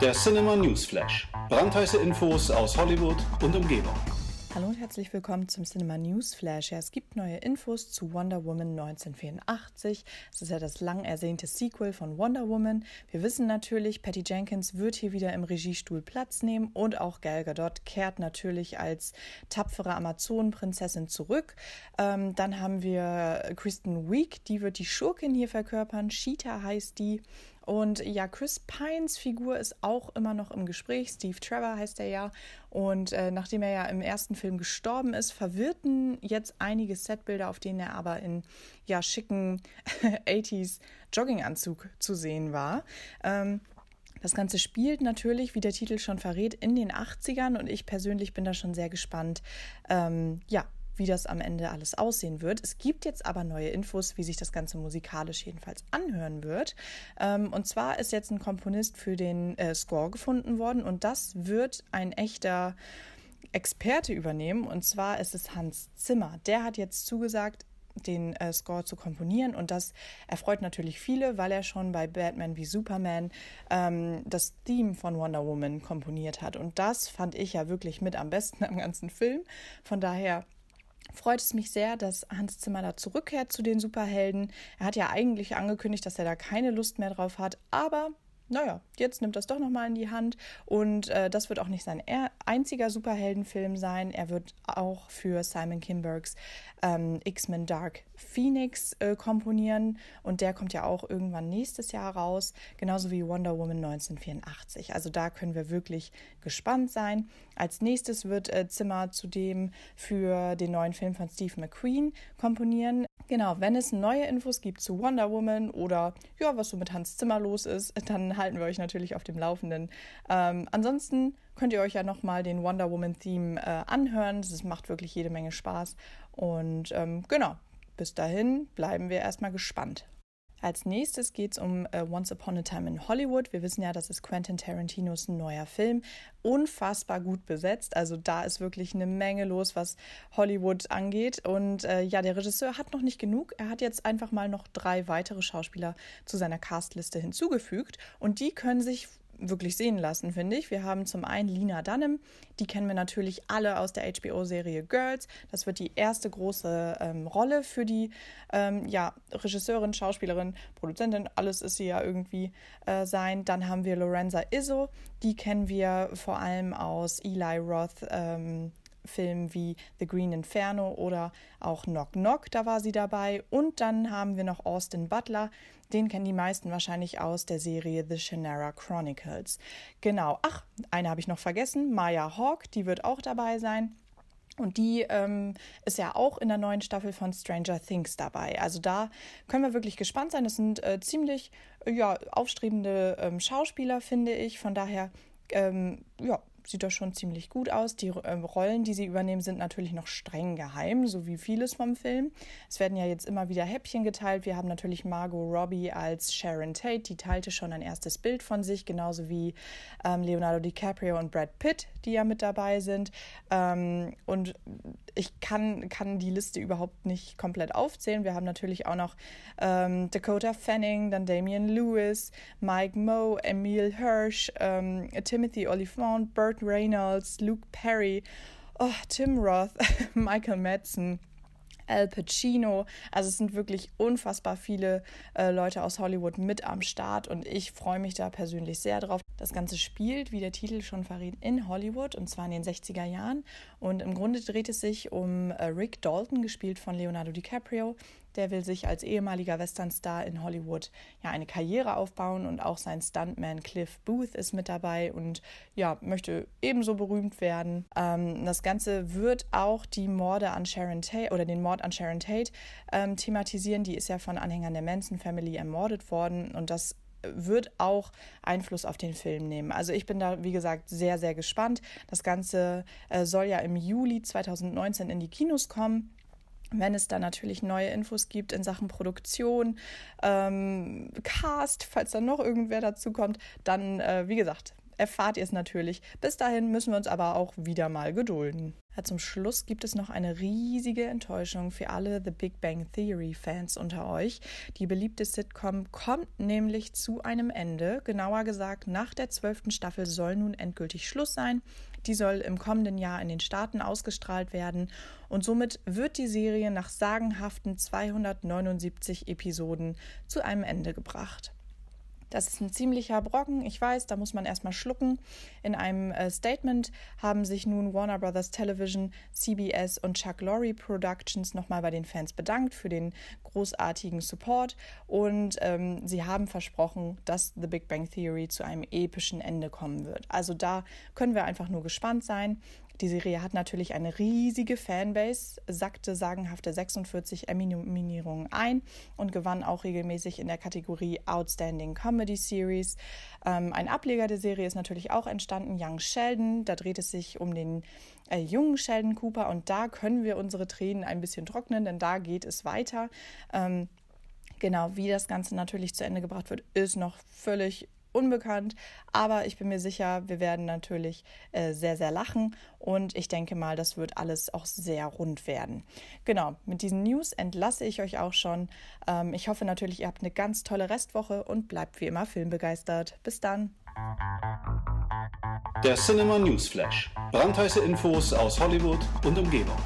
Der Cinema News Flash. Brandheiße Infos aus Hollywood und Umgebung. Hallo und herzlich willkommen zum Cinema News Flash. Ja, es gibt neue Infos zu Wonder Woman 1984. Es ist ja das lang ersehnte Sequel von Wonder Woman. Wir wissen natürlich, Patty Jenkins wird hier wieder im Regiestuhl Platz nehmen und auch Gal Gadot kehrt natürlich als tapfere Amazonenprinzessin zurück. Ähm, dann haben wir Kristen Wiig, die wird die Schurkin hier verkörpern. Cheetah heißt die. Und ja, Chris Pines Figur ist auch immer noch im Gespräch. Steve Trevor heißt er ja. Und äh, nachdem er ja im ersten Film gestorben ist, verwirrten jetzt einige Setbilder, auf denen er aber in ja schicken 80s Jogginganzug zu sehen war. Ähm, das Ganze spielt natürlich, wie der Titel schon verrät, in den 80ern und ich persönlich bin da schon sehr gespannt, ähm, ja, wie das am Ende alles aussehen wird. Es gibt jetzt aber neue Infos, wie sich das Ganze musikalisch jedenfalls anhören wird. Ähm, und zwar ist jetzt ein Komponist für den äh, Score gefunden worden und das wird ein echter Experte übernehmen. Und zwar ist es Hans Zimmer. Der hat jetzt zugesagt, den äh, Score zu komponieren und das erfreut natürlich viele, weil er schon bei Batman wie Superman ähm, das Theme von Wonder Woman komponiert hat und das fand ich ja wirklich mit am besten am ganzen Film. Von daher freut es mich sehr, dass Hans Zimmer da zurückkehrt zu den Superhelden. Er hat ja eigentlich angekündigt, dass er da keine Lust mehr drauf hat, aber naja, jetzt nimmt das doch nochmal in die Hand und äh, das wird auch nicht sein einziger Superheldenfilm sein. Er wird auch für Simon Kinbergs ähm, X-Men Dark Phoenix äh, komponieren und der kommt ja auch irgendwann nächstes Jahr raus, genauso wie Wonder Woman 1984. Also da können wir wirklich gespannt sein. Als nächstes wird äh, Zimmer zudem für den neuen Film von Steve McQueen komponieren. Genau, wenn es neue Infos gibt zu Wonder Woman oder ja, was so mit Hans Zimmer los ist, dann halten wir euch natürlich auf dem Laufenden. Ähm, ansonsten könnt ihr euch ja nochmal den Wonder Woman Theme äh, anhören. Das macht wirklich jede Menge Spaß. Und ähm, genau, bis dahin bleiben wir erstmal gespannt. Als nächstes geht es um uh, Once Upon a Time in Hollywood. Wir wissen ja, das ist Quentin Tarantinos neuer Film. Unfassbar gut besetzt. Also da ist wirklich eine Menge los, was Hollywood angeht. Und äh, ja, der Regisseur hat noch nicht genug. Er hat jetzt einfach mal noch drei weitere Schauspieler zu seiner Castliste hinzugefügt. Und die können sich wirklich sehen lassen, finde ich. Wir haben zum einen Lina Dunham, die kennen wir natürlich alle aus der HBO-Serie Girls. Das wird die erste große ähm, Rolle für die ähm, ja, Regisseurin, Schauspielerin, Produzentin, alles ist sie ja irgendwie äh, sein. Dann haben wir Lorenza Izzo, die kennen wir vor allem aus Eli Roth. Ähm, Filmen wie The Green Inferno oder auch Knock Knock, da war sie dabei. Und dann haben wir noch Austin Butler, den kennen die meisten wahrscheinlich aus der Serie The Shannara Chronicles. Genau, ach, eine habe ich noch vergessen, Maya Hawk, die wird auch dabei sein. Und die ähm, ist ja auch in der neuen Staffel von Stranger Things dabei. Also da können wir wirklich gespannt sein. Das sind äh, ziemlich ja, aufstrebende ähm, Schauspieler, finde ich. Von daher, ähm, ja, sieht das schon ziemlich gut aus. Die äh, Rollen, die sie übernehmen, sind natürlich noch streng geheim, so wie vieles vom Film. Es werden ja jetzt immer wieder Häppchen geteilt. Wir haben natürlich Margot Robbie als Sharon Tate, die teilte schon ein erstes Bild von sich, genauso wie ähm, Leonardo DiCaprio und Brad Pitt, die ja mit dabei sind. Ähm, und ich kann, kann die Liste überhaupt nicht komplett aufzählen. Wir haben natürlich auch noch ähm, Dakota Fanning, dann Damian Lewis, Mike Moe, Emile Hirsch, ähm, Timothy Olyphant, Burt Reynolds, Luke Perry, oh, Tim Roth, Michael Madsen. Al Pacino. Also es sind wirklich unfassbar viele äh, Leute aus Hollywood mit am Start und ich freue mich da persönlich sehr drauf. Das Ganze spielt, wie der Titel schon verrät, in Hollywood und zwar in den 60er Jahren. Und im Grunde dreht es sich um äh, Rick Dalton, gespielt von Leonardo DiCaprio. Der will sich als ehemaliger Westernstar in Hollywood ja eine Karriere aufbauen und auch sein Stuntman Cliff Booth ist mit dabei und ja, möchte ebenso berühmt werden. Ähm, das Ganze wird auch die Morde an Sharon Tate oder den Mord an Sharon Tate ähm, thematisieren. Die ist ja von Anhängern der Manson Family ermordet worden und das wird auch Einfluss auf den Film nehmen. Also ich bin da, wie gesagt, sehr, sehr gespannt. Das Ganze äh, soll ja im Juli 2019 in die Kinos kommen. Wenn es da natürlich neue Infos gibt in Sachen Produktion, ähm, Cast, falls da noch irgendwer dazu kommt, dann, äh, wie gesagt, erfahrt ihr es natürlich. Bis dahin müssen wir uns aber auch wieder mal gedulden. Ja, zum Schluss gibt es noch eine riesige Enttäuschung für alle The Big Bang Theory Fans unter euch. Die beliebte Sitcom kommt nämlich zu einem Ende. Genauer gesagt, nach der zwölften Staffel soll nun endgültig Schluss sein. Die soll im kommenden Jahr in den Staaten ausgestrahlt werden und somit wird die Serie nach sagenhaften 279 Episoden zu einem Ende gebracht. Das ist ein ziemlicher Brocken, ich weiß, da muss man erstmal schlucken. In einem äh, Statement haben sich nun Warner Brothers Television, CBS und Chuck Lorre Productions nochmal bei den Fans bedankt für den großartigen Support und ähm, sie haben versprochen, dass The Big Bang Theory zu einem epischen Ende kommen wird. Also da können wir einfach nur gespannt sein. Die Serie hat natürlich eine riesige Fanbase, sackte sagenhafte 46 Emmy-Nominierungen ein und gewann auch regelmäßig in der Kategorie Outstanding Comedy Series. Ähm, ein Ableger der Serie ist natürlich auch entstanden, Young Sheldon. Da dreht es sich um den äh, jungen Sheldon Cooper und da können wir unsere Tränen ein bisschen trocknen, denn da geht es weiter. Ähm, Genau, wie das Ganze natürlich zu Ende gebracht wird, ist noch völlig unbekannt, aber ich bin mir sicher, wir werden natürlich äh, sehr, sehr lachen und ich denke mal, das wird alles auch sehr rund werden. Genau, mit diesen News entlasse ich euch auch schon. Ähm, ich hoffe natürlich, ihr habt eine ganz tolle Restwoche und bleibt wie immer filmbegeistert. Bis dann. Der Cinema News Flash. Brandheiße Infos aus Hollywood und Umgebung.